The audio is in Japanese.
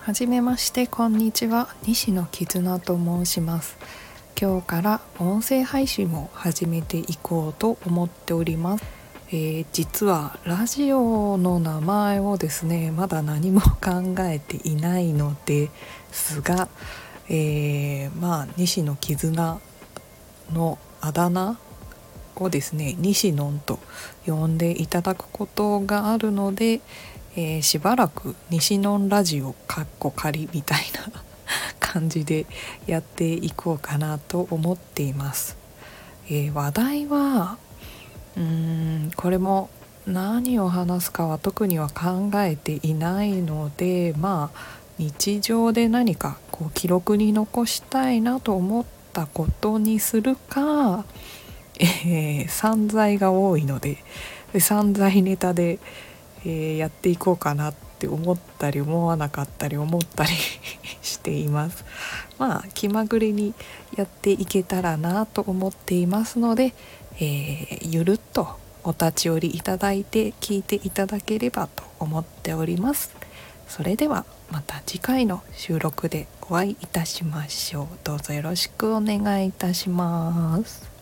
はじめましてこんにちは。西野絆と申します。今日から音声配信を始めていこうと思っております、えー、実はラジオの名前をですねまだ何も考えていないのですが、えー、まあ西野絆のあだ名をですね西野と呼んでいただくことがあるので、えー、しばらく西野ラジオかっこ仮みたいな 感じでやっていこうかなと思っています。えー、話題はうーんこれも何を話すかは特には考えていないのでまあ日常で何かこう記録に残したいなと思ったことにするか、えー、散財が多いので散財ネタで、えー、やっていこうかなって思ったり思わなかったり思ったり しています。まあ気まぐれにやっていけたらなと思っていますので、えー、ゆるっとお立ち寄りいただいて聞いていただければと思っております。それではまた次回の収録でお会いいたしましょう。どうぞよろしくお願いいたします。